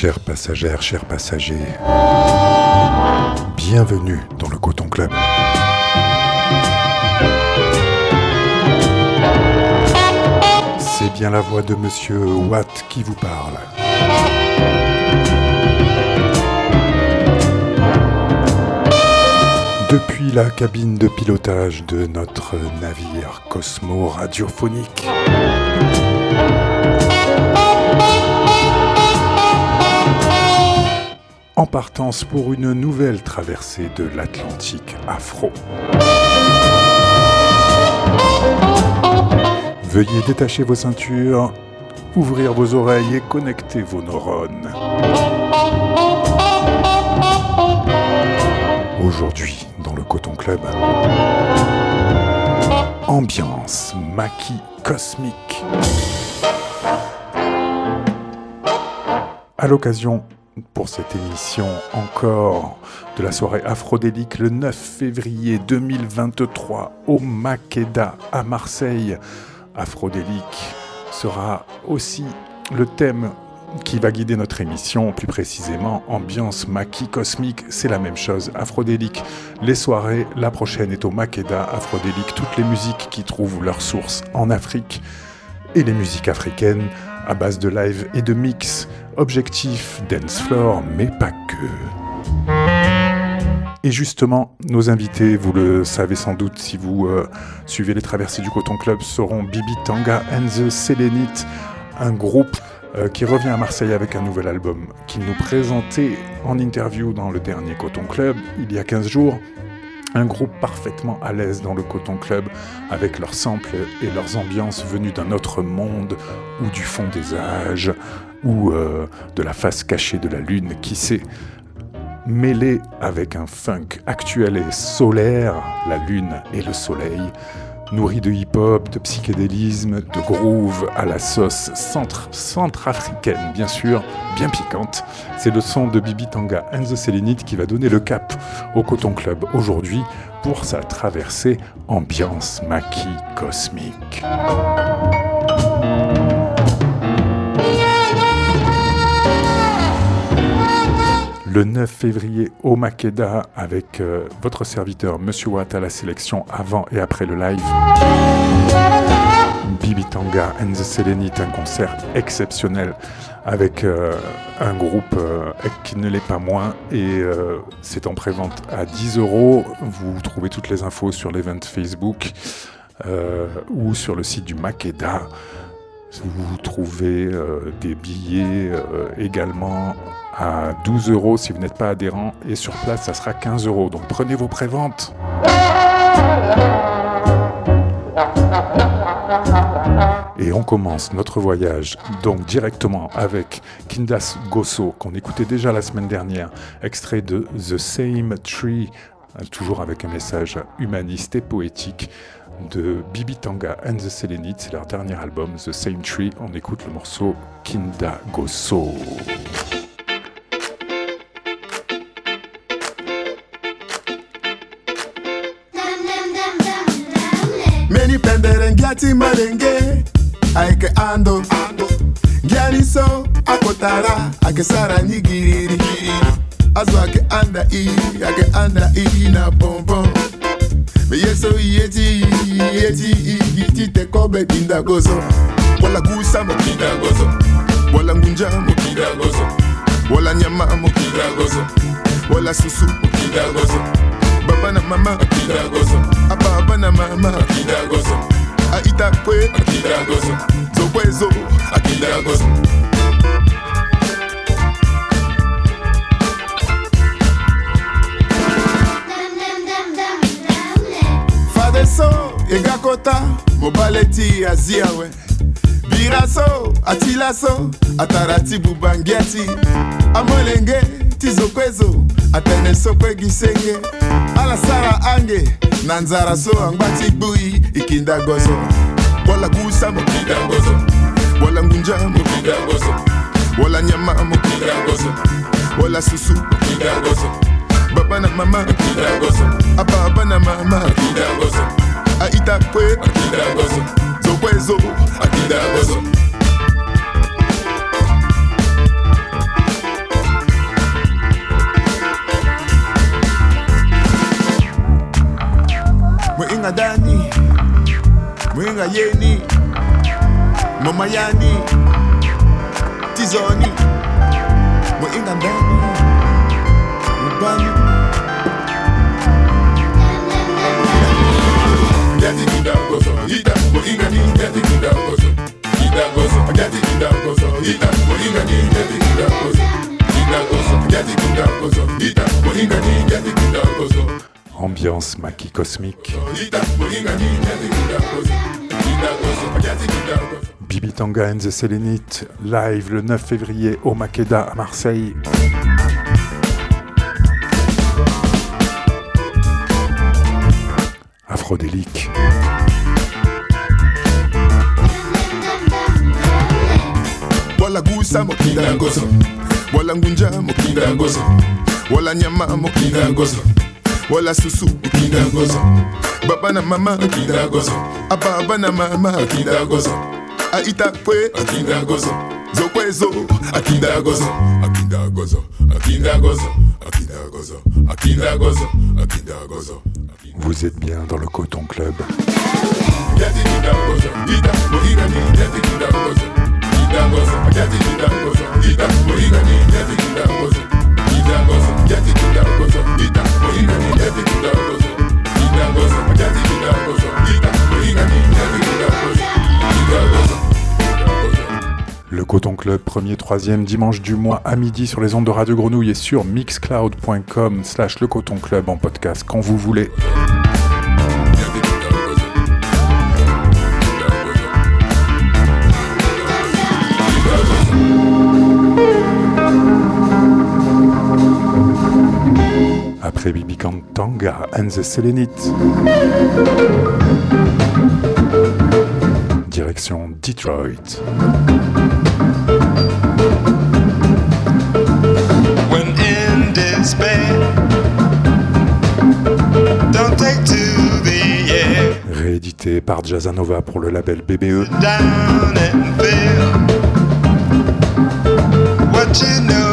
Chères passagères, chers passagers, bienvenue dans le Coton Club. C'est bien la voix de Monsieur Watt qui vous parle. Depuis la cabine de pilotage de notre navire Cosmo radiophonique. Partance pour une nouvelle traversée de l'Atlantique afro. Veuillez détacher vos ceintures, ouvrir vos oreilles et connecter vos neurones. Aujourd'hui, dans le Coton Club, ambiance maquis cosmique. À l'occasion pour cette émission encore de la soirée Aphrodélique le 9 février 2023 au Makeda à Marseille. Aphrodélique sera aussi le thème qui va guider notre émission, plus précisément ambiance maquis cosmique, c'est la même chose, Aphrodélique. Les soirées, la prochaine est au Makeda, Aphrodélique, toutes les musiques qui trouvent leur source en Afrique et les musiques africaines à base de live et de mix. Objectif dance floor, mais pas que. Et justement, nos invités, vous le savez sans doute si vous euh, suivez les traversées du Coton Club, seront Bibi Tanga and the Selenite, un groupe euh, qui revient à Marseille avec un nouvel album qu'ils nous présentait en interview dans le dernier Coton Club il y a 15 jours. Un groupe parfaitement à l'aise dans le Coton Club, avec leurs samples et leurs ambiances venues d'un autre monde ou du fond des âges, ou euh, de la face cachée de la lune, qui sait, mêlé avec un funk actuel et solaire, la lune et le soleil, nourri de hip-hop, de psychédélisme, de groove à la sauce centrafricaine, bien sûr, bien piquante. C'est le son de Bibi Tanga and the Selenite qui va donner le cap au Coton Club aujourd'hui pour sa traversée ambiance maquis cosmique. Le 9 février au Makeda avec euh, votre serviteur Monsieur Watt à la sélection avant et après le live. Bibi Tanga and the Selenite, un concert exceptionnel avec euh, un groupe euh, qui ne l'est pas moins et c'est en prévente à 10 euros. Vous trouvez toutes les infos sur l'event Facebook ou sur le site du Makeda. Vous trouvez des billets également à 12 euros si vous n'êtes pas adhérent et sur place ça sera 15 euros. Donc prenez vos préventes. Et on commence notre voyage donc directement avec Kindas Gosso qu'on écoutait déjà la semaine dernière, extrait de The Same Tree, toujours avec un message humaniste et poétique de Bibi Tanga and the Selenite, c'est leur dernier album The Same Tree. On écoute le morceau Kinda Gosso. ngiani pendere ngiati malenge. Aike ando. Ngiani so akotara. Akesara nyigiriri. Azo ake anda i ake anda i na bombon meyeso iyeti iyeti igititekobe dindagozo wala kusa mokindagozo wala ngunja mokindagozo wala nyama mokindagozo wala susu mokindagozo baba na mama. Akida gozo. A baba na mama. Akida gozo. A ita kwe. Akida gozo. Zokwezo akida gozo. Fadeso egakota mobaleti aziawe biraso atilaso ataratibu bangiati amolenge. Tizokwezo atene sokwe gisenge alasara ange na nzara so angbati gbui ikinda gozo. Wala gusa mokinda gozo. Wala ngunja mokinda gozo. Wala nyama mokinda gozo. Wala susu mokinda gozo. Baba na mama mokinda gozo. Ababa na mama mokinda gozo. Aita kwe mokinda gozo. Zokwezo akinda gozo Mwenga Dani, mwinga Yeni, Mama Yani, Tizoni, Mwenga Dani, Mbani. Kindagoso Bibi Tanga and the Selenite, live le 9 février au Makeda à Marseille. Aphrodélique. Wala susu mokinda ngozo baba na mama mokinda ngozo ababa na mama mokinda ngozo aita kwe akinda ngozo zokwezo akinda ngozo akinda ngozo akinda ngozo Vous êtes bien dans le Coton Club. Yati Le Coton Club, premier, troisième dimanche du mois à midi sur les ondes de Radio Grenouille et sur mixcloud.com slash le Coton Club en podcast quand vous voulez. And the Selenite. Direction Detroit. when in despair. Don't take to the air, Réédité par Jazzanova pour le label. BBE. down and feel what you know is real.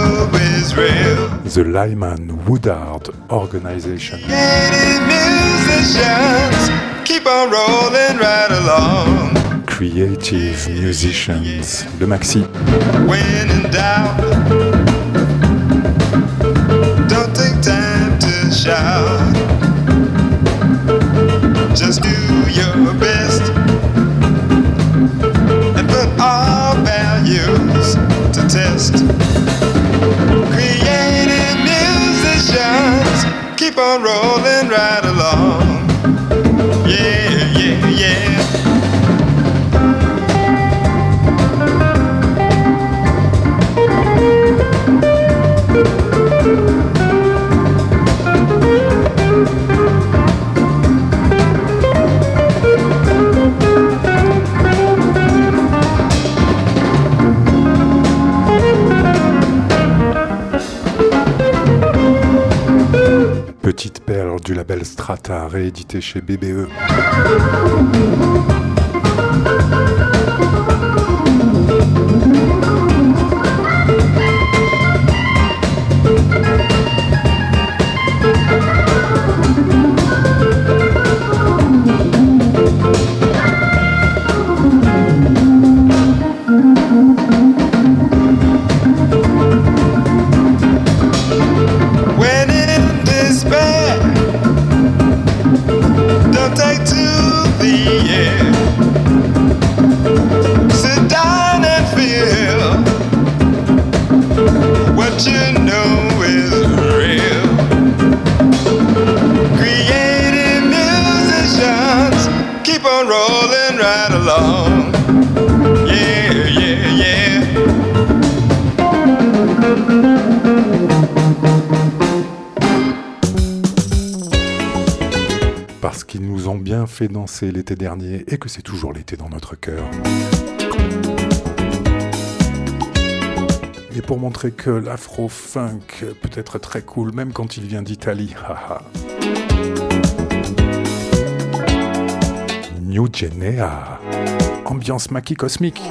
The Lyman Woodard Organization. Creative musicians keep on rolling right along. Creative Musicians. Le maxi. When in doubt, don't take time to shout. Just do your best and put all values to test. Keep on rolling right along. Label Strata, réédité chez. BBE. L'été dernier et que c'est toujours l'été dans notre cœur. Et pour montrer que l'afro-funk peut être très cool, même quand il vient d'Italie. New Genea. Ambiance maquis cosmique.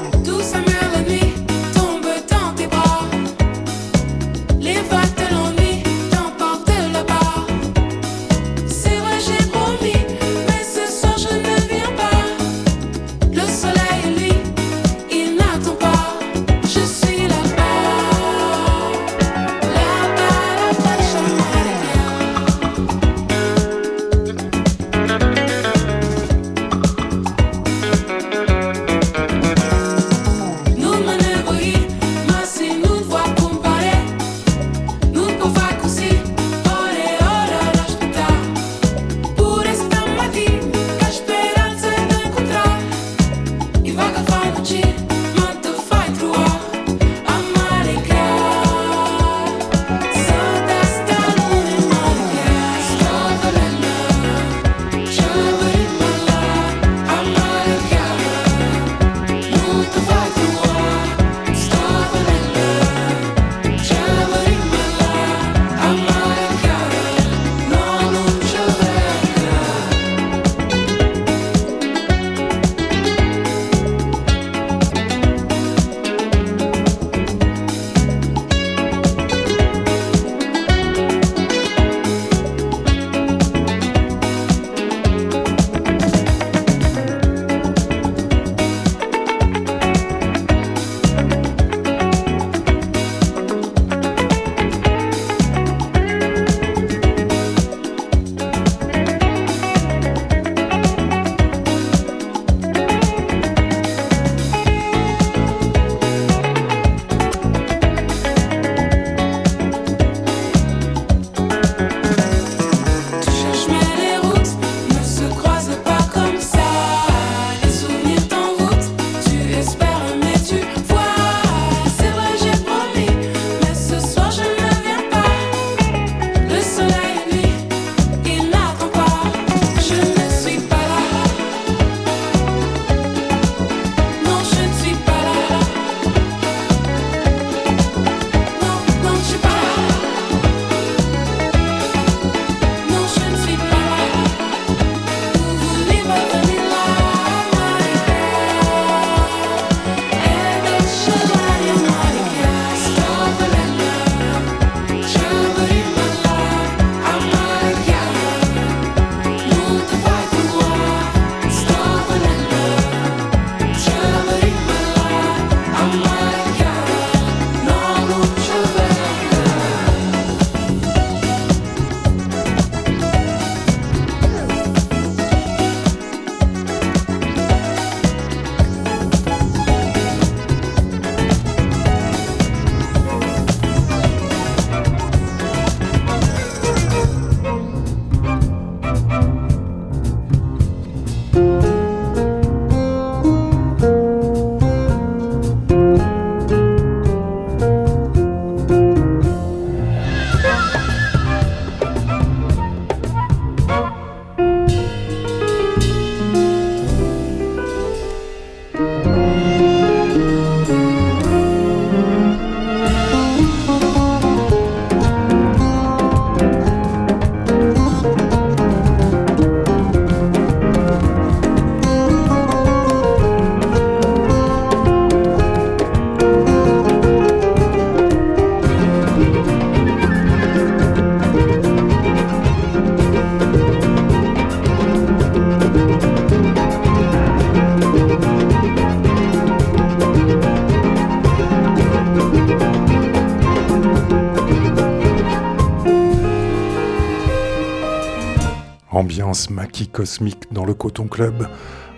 Maquis cosmique dans le Coton Club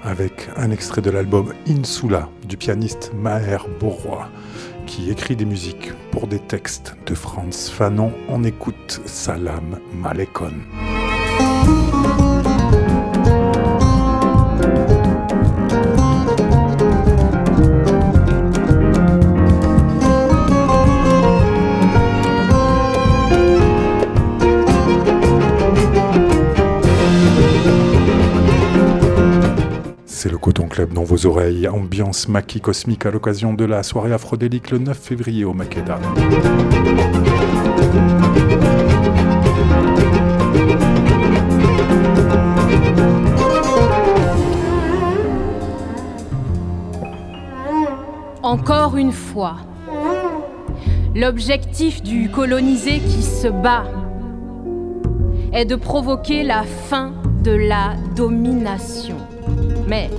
avec un extrait de l'album Insula du pianiste Maher Bourrois qui écrit des musiques pour des textes de Franz Fanon. On écoute Salam Malekon. Dans vos oreilles, ambiance maquis cosmique à l'occasion de la soirée afrodélique le 9 février au Makeda. Encore une fois, l'objectif du colonisé qui se bat est de provoquer la fin de la domination. Mais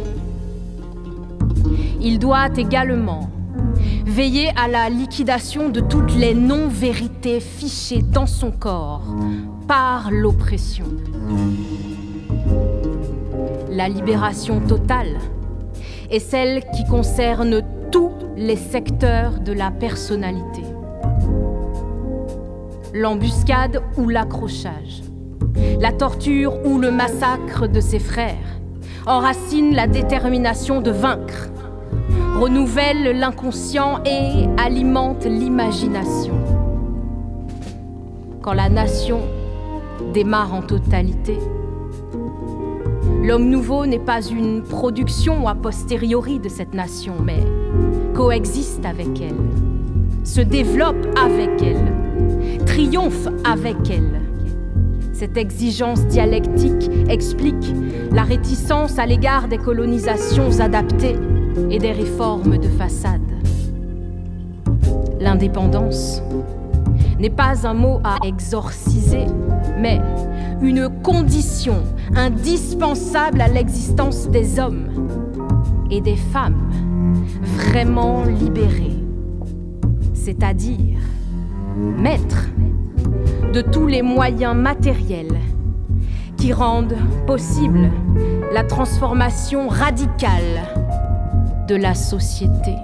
il doit également veiller à la liquidation de toutes les non-vérités fichées dans son corps par l'oppression. La libération totale est celle qui concerne tous les secteurs de la personnalité. L'embuscade ou l'accrochage, la torture ou le massacre de ses frères enracinent la détermination de vaincre renouvelle l'inconscient et alimente l'imagination. Quand la nation démarre en totalité, l'homme nouveau n'est pas une production a posteriori de cette nation, mais coexiste avec elle, se développe avec elle, triomphe avec elle. Cette exigence dialectique explique la réticence à l'égard des colonisations adaptées et des réformes de façade. L'indépendance n'est pas un mot à exorciser, mais une condition indispensable à l'existence des hommes et des femmes vraiment libérés, c'est-à-dire maîtres de tous les moyens matériels qui rendent possible la transformation radicale de la société.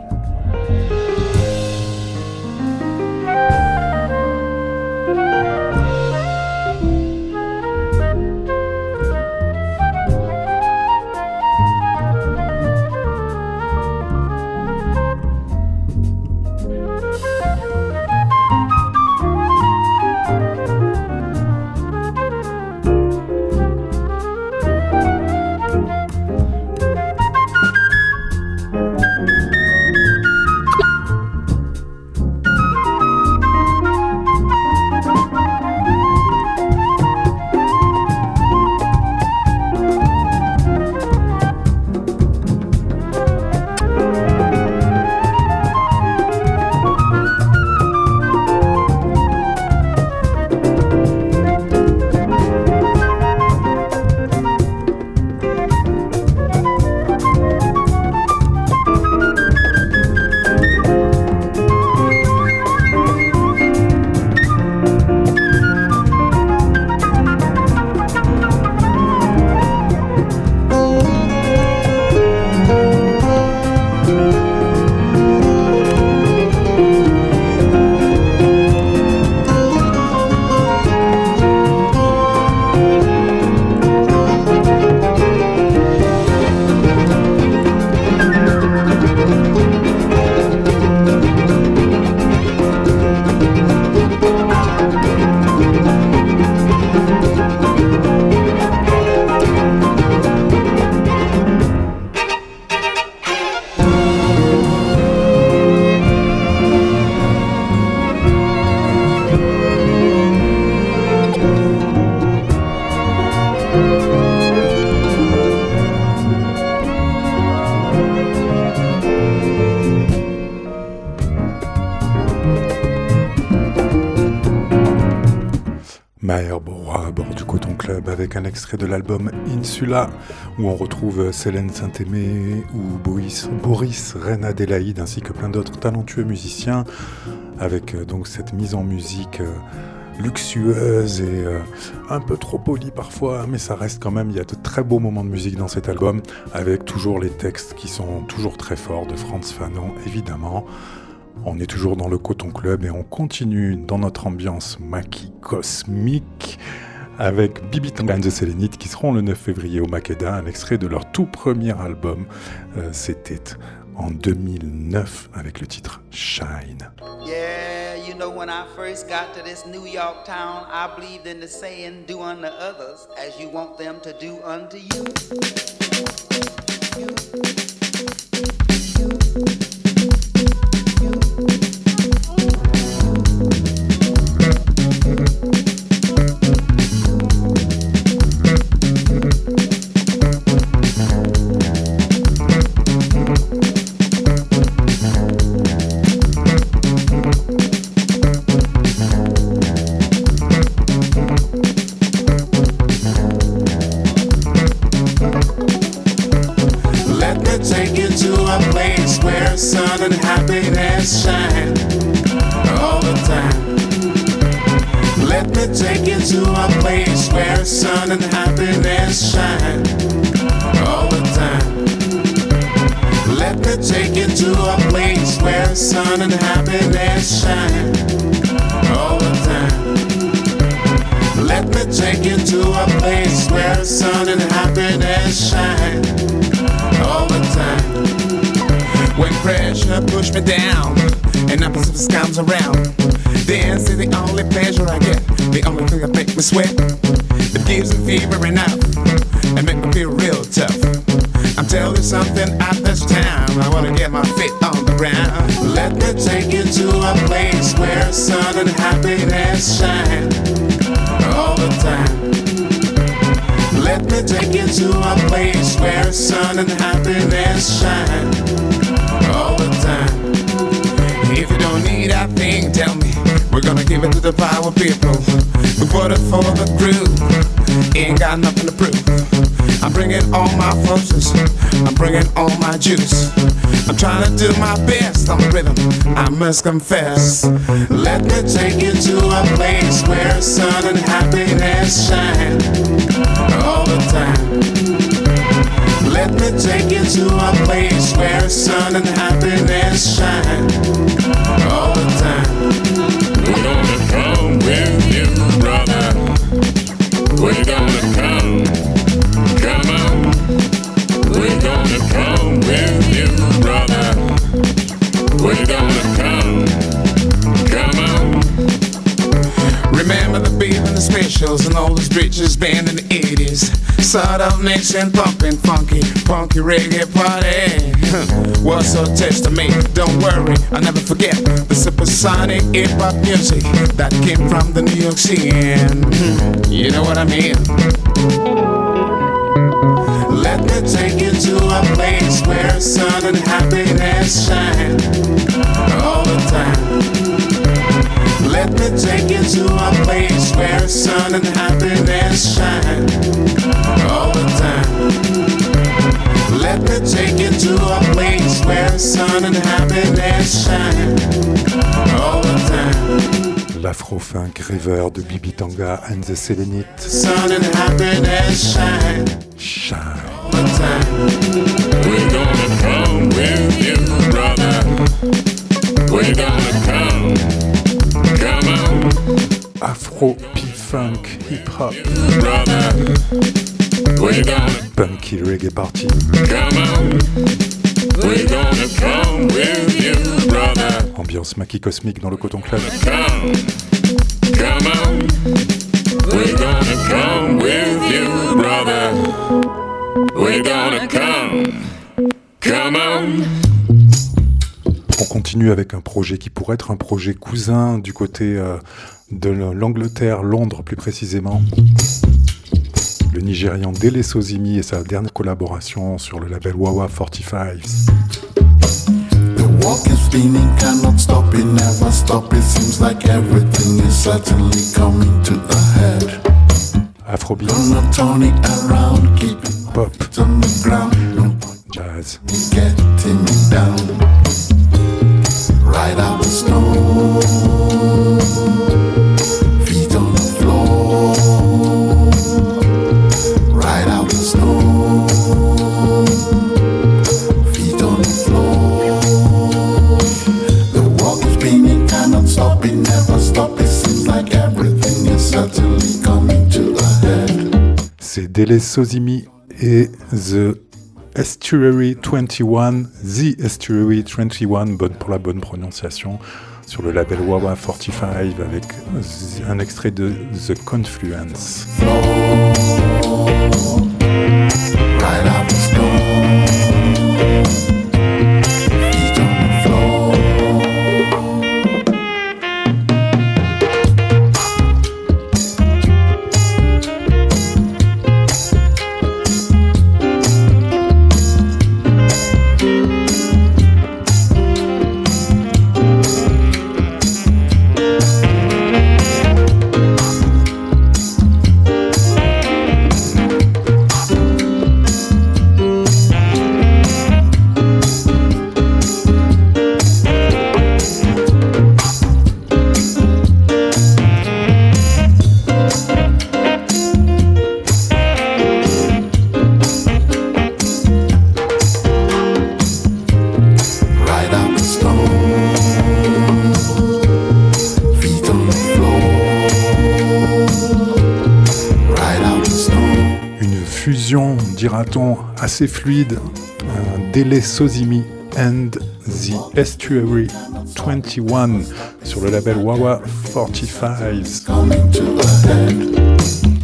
De l'album Insula, où on retrouve Célène Saint-Aimé ou Boris, Boris Reine Adélaïde, ainsi que plein d'autres talentueux musiciens, avec euh, donc cette mise en musique euh, luxueuse et euh, un peu trop polie parfois, mais ça reste quand même, il y a de très beaux moments de musique dans cet album, avec toujours les textes qui sont toujours très forts de Franz Fanon, évidemment. On est toujours dans le Coton Club et on continue dans notre ambiance maquis cosmique avec Bibi Tangan de Sélénite qui seront le 9 février au Makeda, un extrait de leur tout premier album. Euh, C'était en 2009 avec le titre Shine. Yeah, you know when I first got to this New York town, I believed in the saying, do unto others as you want them to do unto you. Juice. I'm trying to do my best on the rhythm. I must confess. Let me take you to a place where sun and happiness shine all the time. Let me take you to a place where sun and happiness shine Mixing, pumping, funky, funky reggae party. What's so touched to me. Don't worry, I'll never forget the supersonic hip hop music that came from the New York scene. You know what I mean? Let me take you to a place where sun and happiness shine all the time. Let me take you to a place where sun and happiness shine time. Let me take you to a place where sun and happiness shine all the time. L'afro-funk rêveur de Bibi Tanga and the Selenites. Sun and happiness shine Shine. all the time. We're gonna come with you, brother. We're gonna come. Come on, Afro, P-Funk, Hip-Hop, brother. We're gonna Punky Reggae Party. come on. We're gonna come with you, brother. Ambiance maquis cosmique dans le Coton Club. Come. Come on. We're gonna come with you, brother. We're gonna come. Come on. On continue avec un projet qui pourrait être un projet cousin du côté euh, de l'Angleterre, Londres plus précisément. Le Nigérian Dele Sozimi et sa dernière collaboration sur le label Wawa 45. The walk is spinning, cannot stop it, never stop. It seems like everything is certainly coming to a head. Afrobeat, Gonna turn it around, keep it pop, on the ground. No jazz. in getting me down. Ride out the snow, Dele Sozimi et The Estuary 21, The Estuary 21, bonne pour la bonne prononciation, sur le label Wawa 45 avec un extrait de The Confluence. assez fluide, euh, Dele Sozimi and the Estuary 21 sur le label Wawa 45.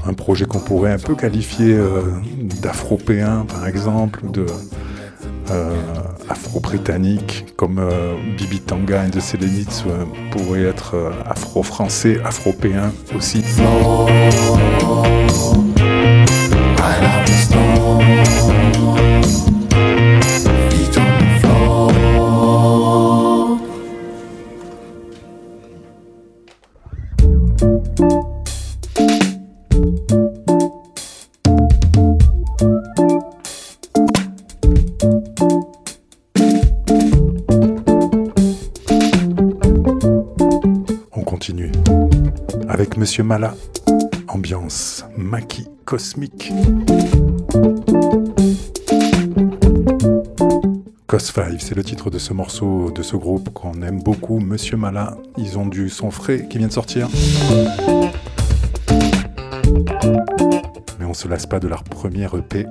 Un projet qu'on pourrait un peu qualifier euh, d'afropéen par exemple, de euh, afro-britannique, comme euh, Bibi Tanga and the Selenites euh, pourrait être euh, afro-français, afropéen aussi. Monsieur Mala. Ambiance maquis cosmique. Cos 5, c'est le titre de ce morceau, de ce groupe qu'on aime beaucoup, Monsieur Mala. Ils ont du son frais qui vient de sortir. Mais on se lasse pas de leur première EP.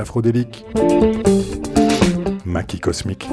afrodélique. Maquis cosmique.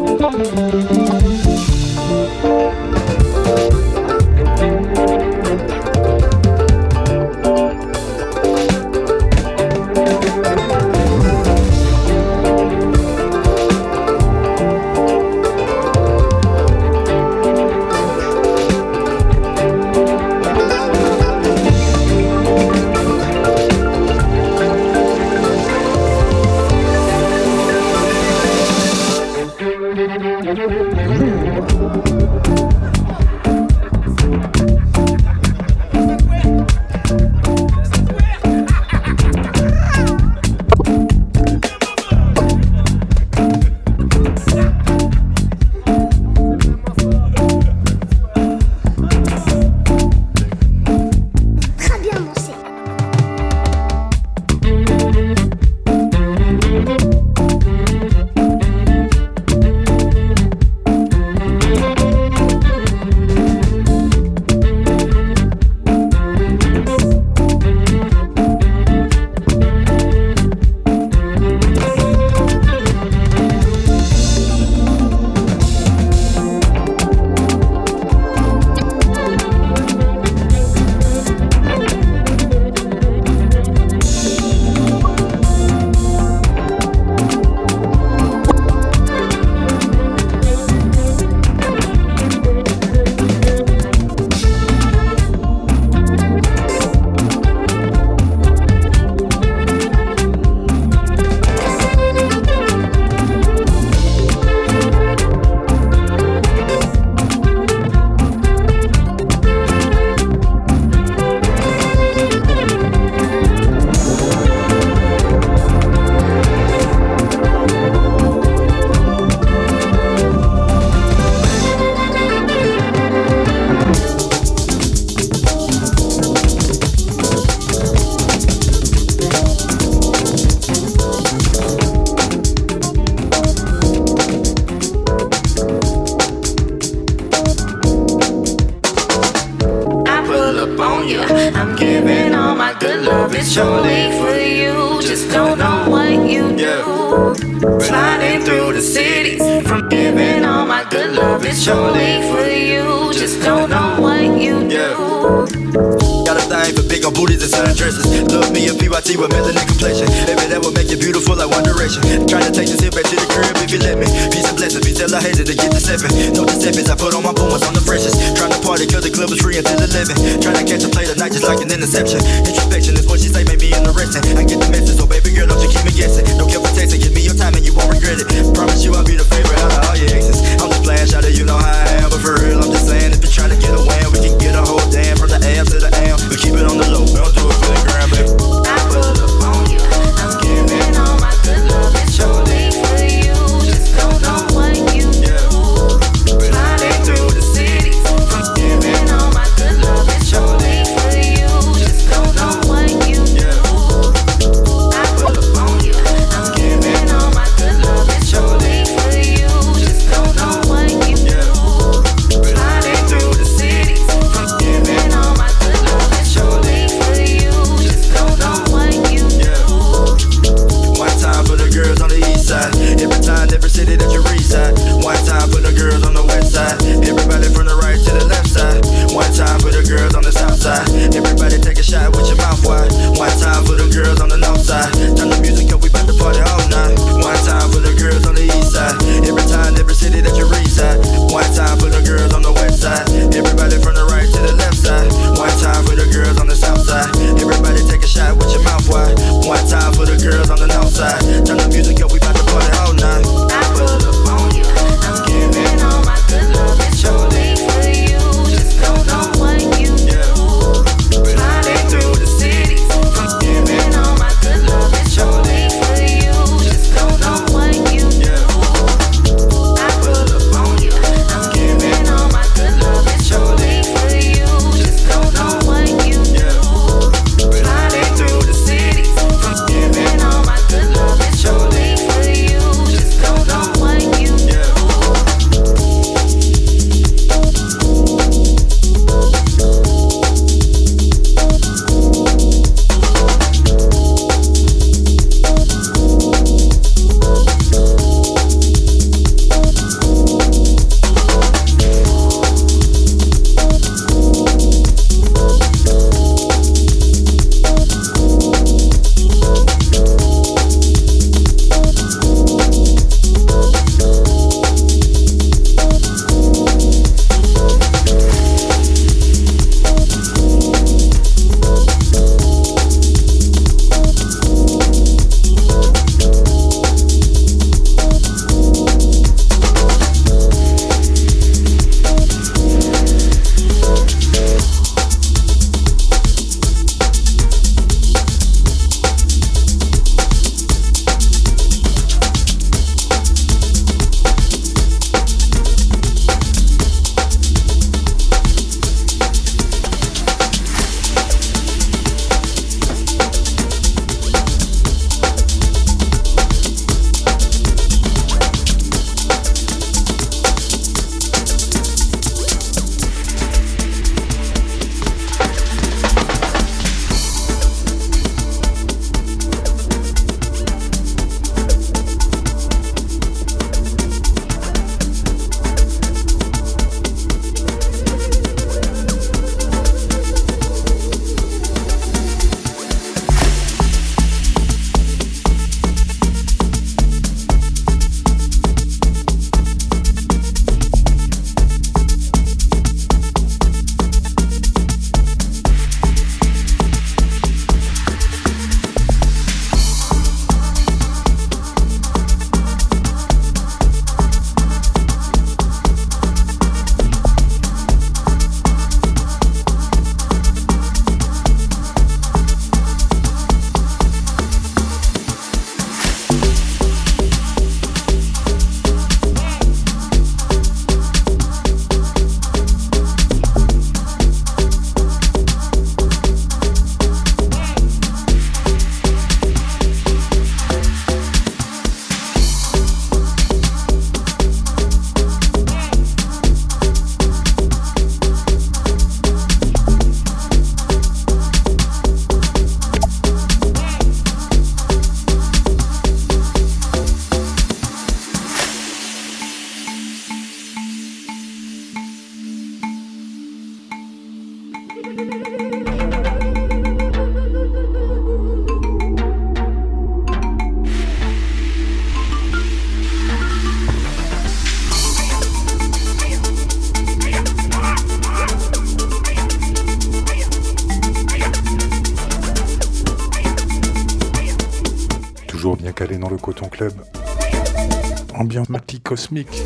cosmique.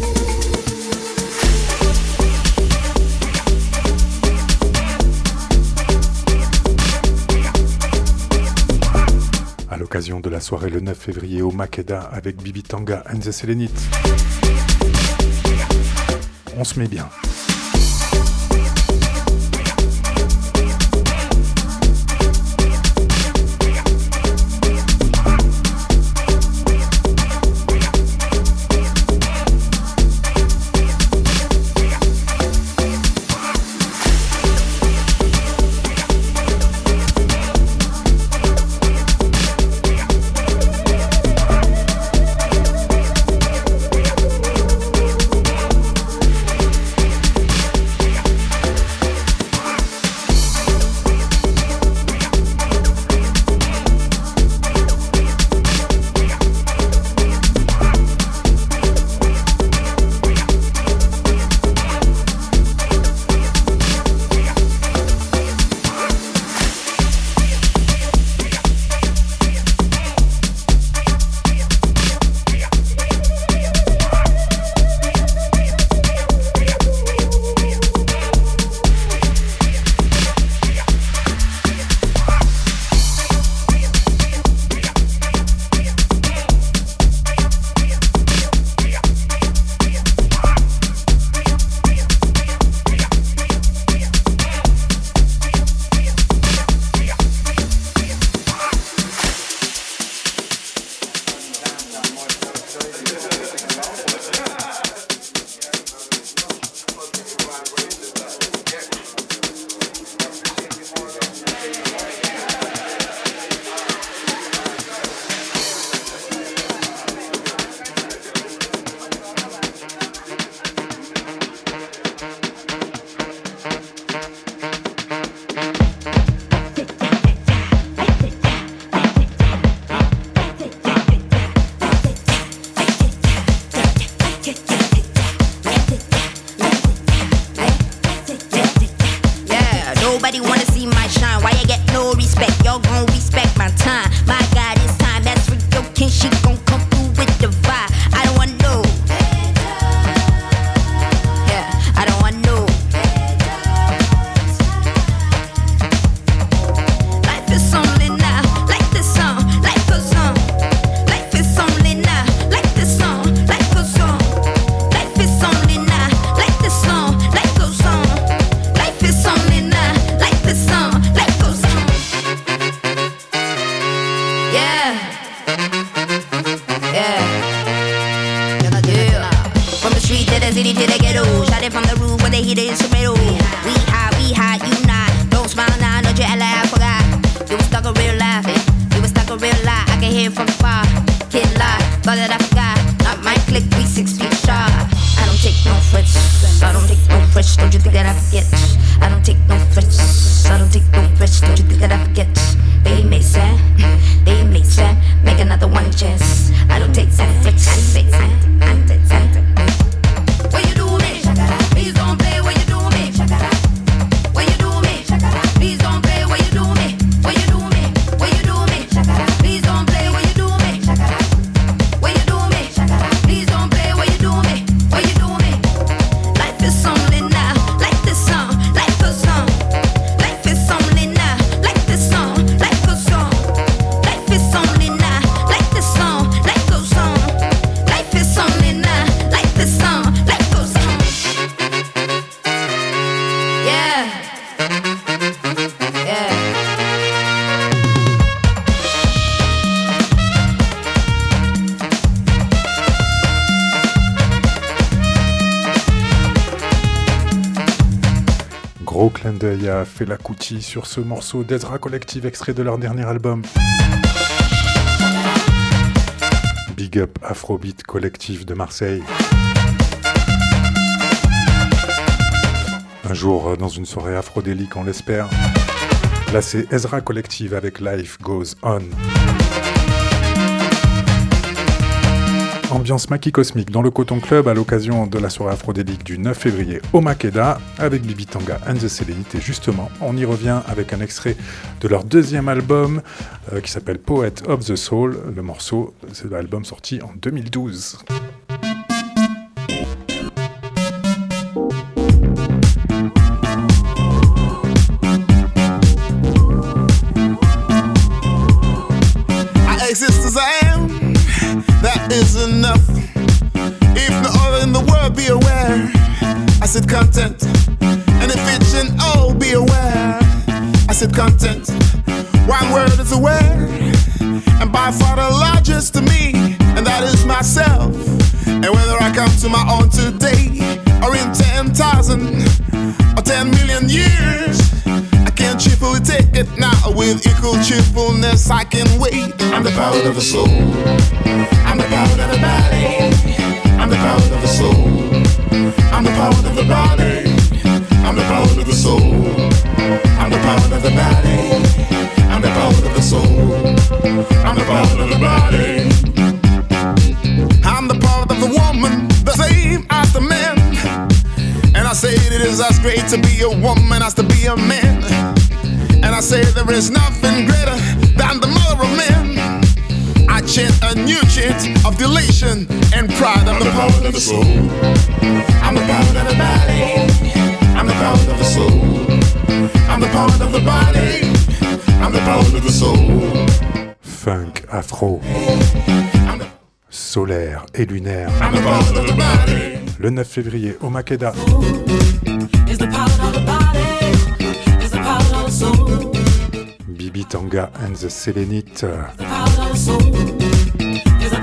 À l'occasion de la soirée le 9 février au Makeda avec Bibi Tanga and the Sélénite. On se met bien. Clin d'œil à Fela Kuti sur ce morceau d'Ezra Collective extrait de leur dernier album. Big Up Afrobeat Collective de Marseille. Un jour, dans une soirée afrodélique, on l'espère. Là, c'est Ezra Collective avec Life Goes On. Ambiance maquis cosmique dans le Coton Club à l'occasion de la soirée afrodélique du 9 février au Makeda avec Bibi Tanga and the Selenite. Et justement, on y revient avec un extrait de leur deuxième album euh, qui s'appelle Poet of the Soul. Le morceau, c'est l'album sorti en 2012. Enough. If no other in the world be aware, I said content. And if it should all be aware, I said content. One word is aware, and by far the largest to me, and that is myself. And whether I come to my own today, or in 10,000 or 10 million years, Can cheerfully take it now with equal cheerfulness. I can wait. I'm the power of the soul. I'm the power of the body. I'm the power of the soul. I'm the power of the body. I'm the power of the soul. I'm the power of the body. I'm the power of the soul. I'm the power of the body. I'm the power of the woman, the same as the man. And I say it is as great to be a woman as to be a man. And I say there is nothing greater than the mother of men. I chant a new chant of delation and pride. I'm the power of the soul. I'm the power of the body. I'm the power of the soul. I'm the power of the body. I'm the power of the soul. Funk, afro, solaire et lunaire. I'm the power of the body. Le 9 février au Makeda. Is the power of the body, is the power of the soul, Bibi Tanga and the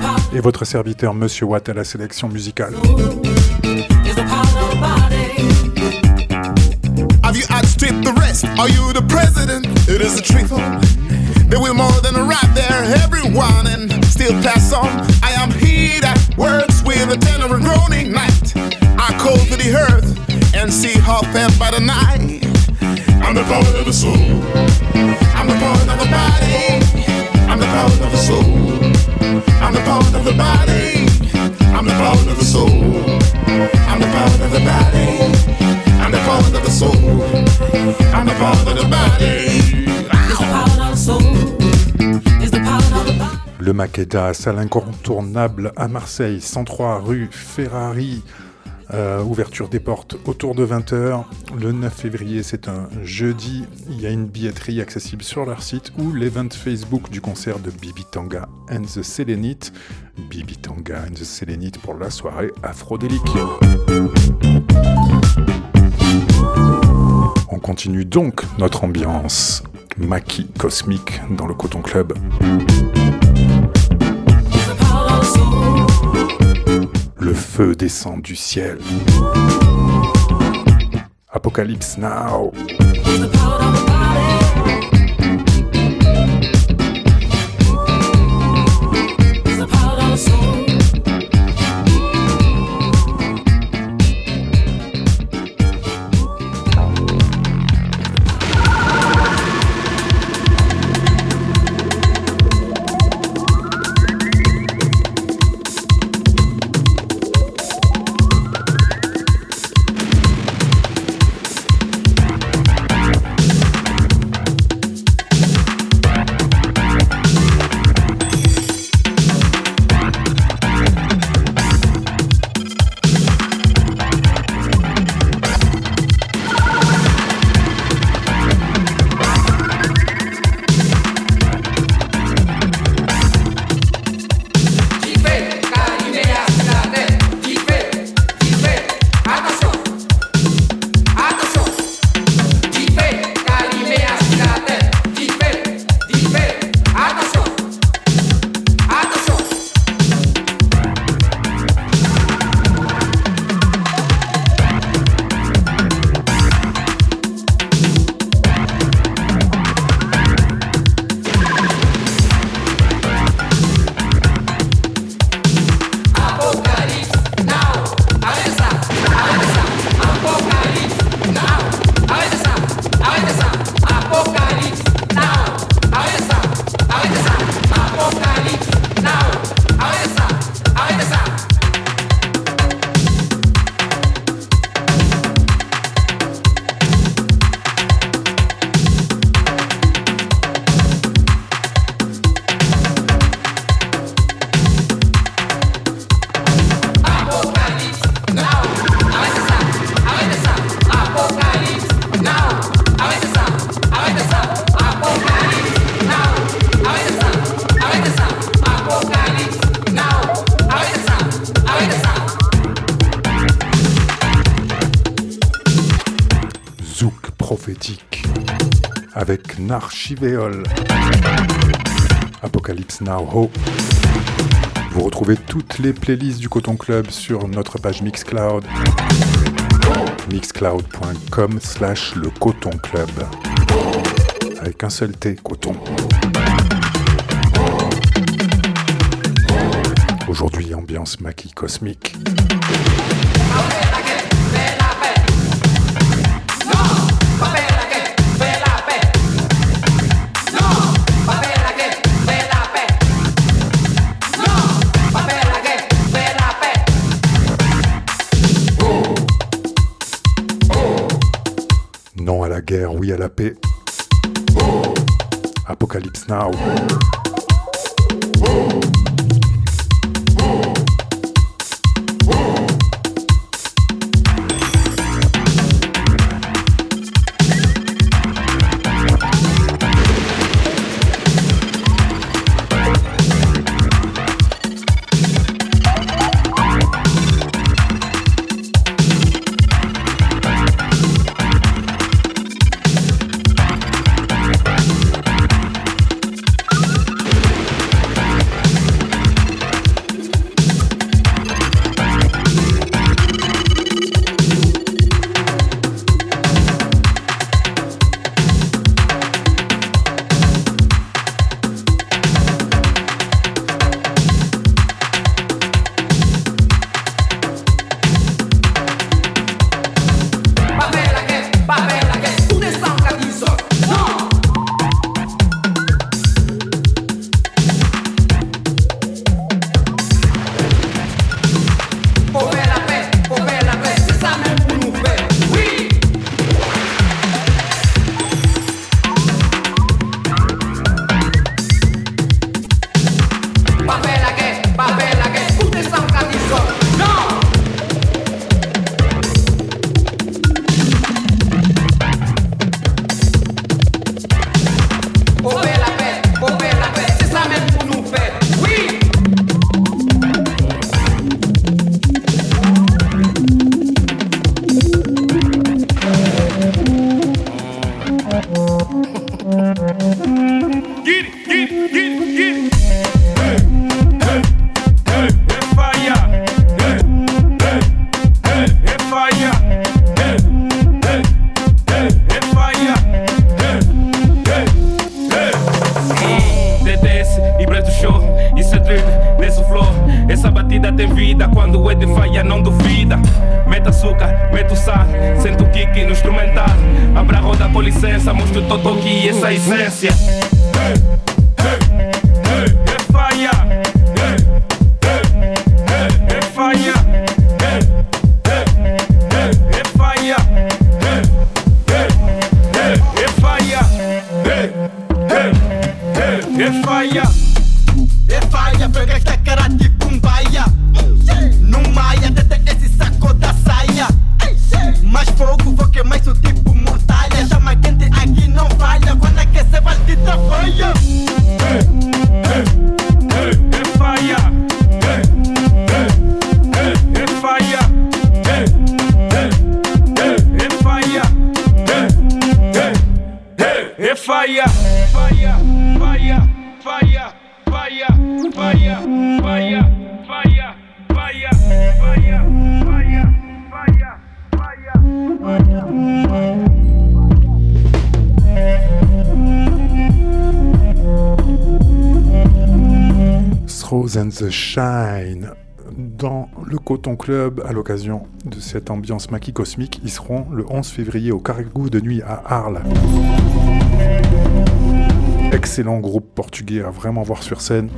power, Et votre serviteur Monsieur Watt à la sélection musicale. Have you outstripped the rest? Are you the president? It is a truth. They will more than arrive there, everyone, and still pass on. I am he that works with a tenor and groaning night. I call to the earth and see how fed by the night. I'm the power of the soul. I'm the power of the body. I'm the power of the soul. I'm the power of the body. I'm the power of the soul. I'm the power of the body. I'm the power of the soul. I'm the power of the body. Is the power of the soul, Le Makeda, salle incontournable à Marseille, 103 rue Ferrari. Euh, ouverture des portes autour de 20h. Le 9 février, c'est un jeudi. Il y a une billetterie accessible sur leur site ou l'event Facebook du concert de Bibi Tanga and the Selenite. Bibi Tanga and the Selenite pour la soirée afrodélique. On continue donc notre ambiance maquis cosmique dans le Coton Club. le feu descend du ciel. Apocalypse Now. Avec Narchivéol. Apocalypse Now Ho. Vous retrouvez toutes les playlists du Coton Club sur notre page Mixcloud. mixcloud.com slash le Coton Club. Avec un seul T, coton. Aujourd'hui, ambiance maquis cosmique. À la paix. Apocalypse Now. The Shine. Dans le Coton Club, à l'occasion de cette ambiance maquis cosmique, ils seront le 11 février au Cargo de nuit à Arles. Excellent groupe portugais à vraiment voir sur scène.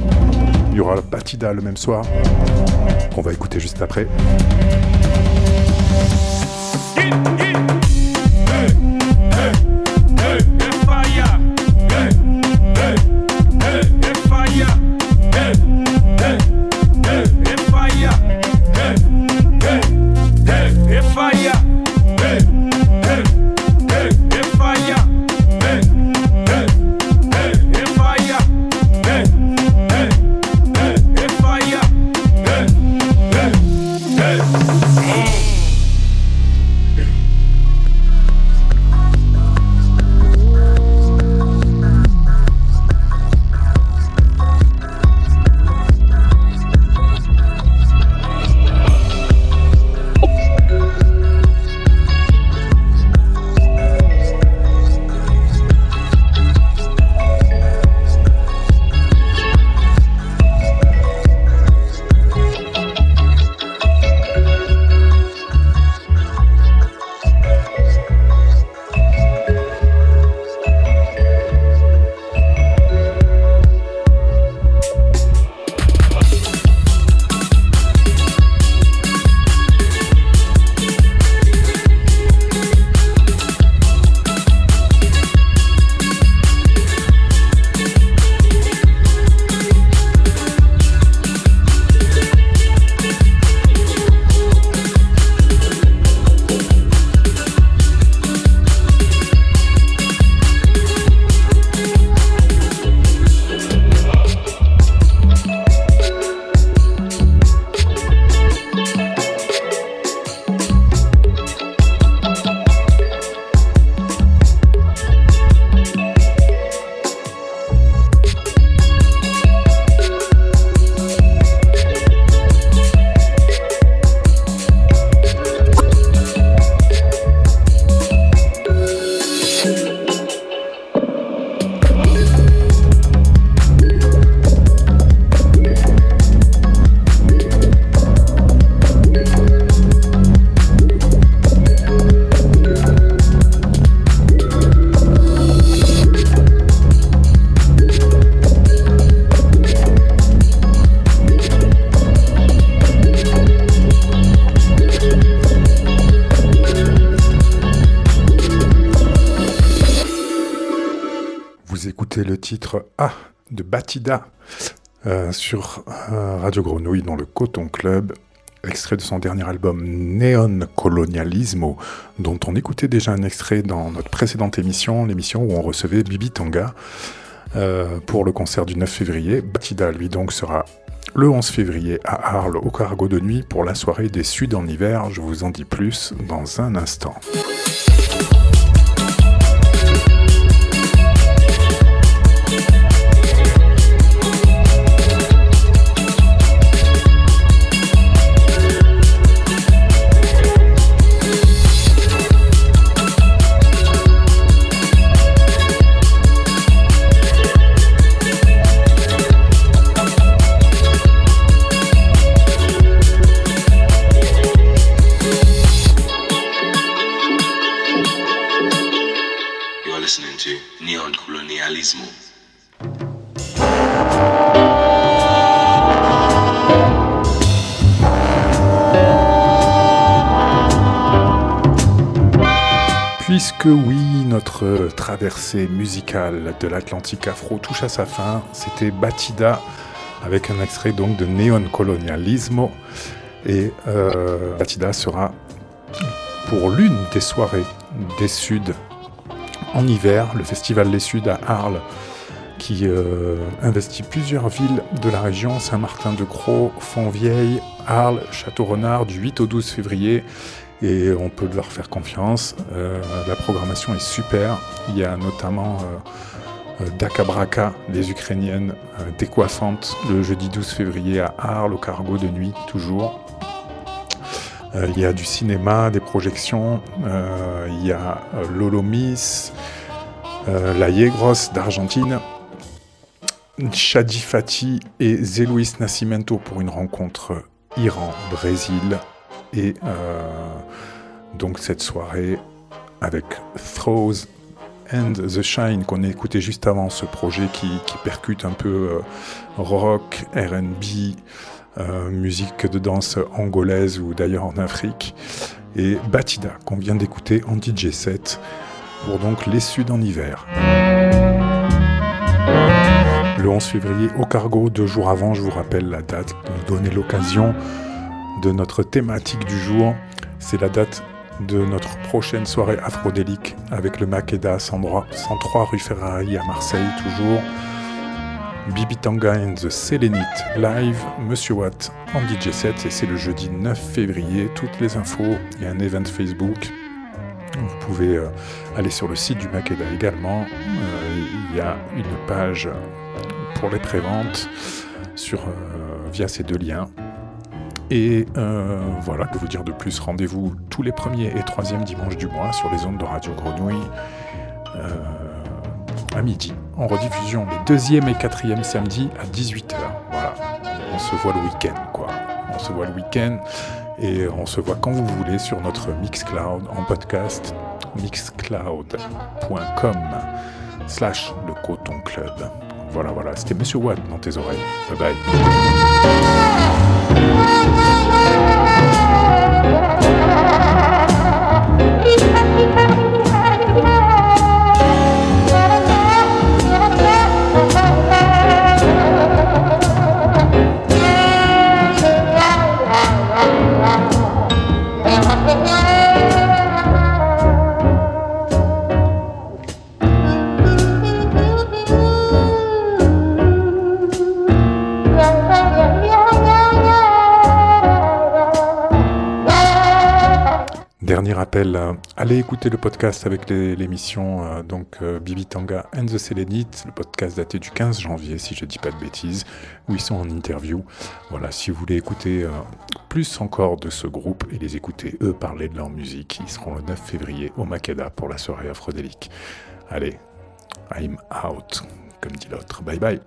Il y aura la Batida le même soir, qu'on va écouter juste après. Titre A de Batida euh, sur euh, Radio Grenouille dans le Coton Club, extrait de son dernier album Neon Colonialismo, dont on écoutait déjà un extrait dans notre précédente émission, l'émission où on recevait Bibi Tanga euh, pour le concert du 9 février. Batida, lui, donc, sera le 11 février à Arles au Cargo de Nuit pour la soirée des Suds en hiver. Je vous en dis plus dans un instant. Puisque oui, notre traversée musicale de l'Atlantique afro touche à sa fin, c'était Batida avec un extrait donc de Neon Colonialismo. Et euh, Batida sera pour l'une des soirées des Suds en hiver, le festival Les Suds à Arles, qui euh, investit plusieurs villes de la région, Saint-Martin-de-Croix, Fontvieille, Arles, Château-Renard, du 8 au 12 février. Et on peut leur faire confiance. Euh, la programmation est super. Il y a notamment euh, Dakabraka, les Ukrainiennes décoiffantes, le jeudi 12 février à Arles, au cargo de nuit, toujours. il y a du cinéma, des projections. il y a Lolo Miss, la Yegros d'Argentine. Shadi Fati et Zélouis Nascimento pour une rencontre Iran-Brésil. Et euh, donc cette soirée avec Throws and the Shine qu'on a écouté juste avant, ce projet qui, percute un peu euh, rock, RB, euh, musique de danse angolaise ou d'ailleurs en Afrique. Et Batida qu'on vient d'écouter en DJ set pour donc les Suds en hiver le 11 février au cargo. Deux jours avant, je vous rappelle la date pour nous donner l'occasion de notre thématique du jour. C'est la date de notre prochaine soirée afrodélique avec le Makeda 103, 103 rue Ferrari à Marseille toujours. Bibi Tanga and the Selenite live, Monsieur Watt en DJ set et c'est le jeudi 9 février. Toutes les infos, il y a un event Facebook. Vous pouvez euh, aller sur le site du Makeda également. Euh, il y a une page pour les préventes sur, euh, via ces deux liens. Et euh, voilà, que vous dire de plus? Rendez-vous tous les premiers et troisièmes dimanches du mois sur les ondes de Radio Grenouille euh, à midi. En rediffusion les deuxième et quatrième samedis à 18h. Voilà, on se voit le week-end, quoi. On se voit le week-end et on se voit quand vous voulez sur notre Mixcloud en podcast mixcloud.com slash le coton club. Voilà, voilà, c'était Monsieur Watt dans tes oreilles. Bye bye. allez écouter le podcast avec l'émission euh, euh, Bibi Tanga and the Selenite, le podcast daté du 15 janvier, si je ne dis pas de bêtises, où ils sont en interview. Voilà, si vous voulez écouter euh, plus encore de ce groupe et les écouter eux parler de leur musique, ils seront le 9 février au Makeda pour la soirée aphrodélique. Allez, I'm out, comme dit l'autre. Bye bye.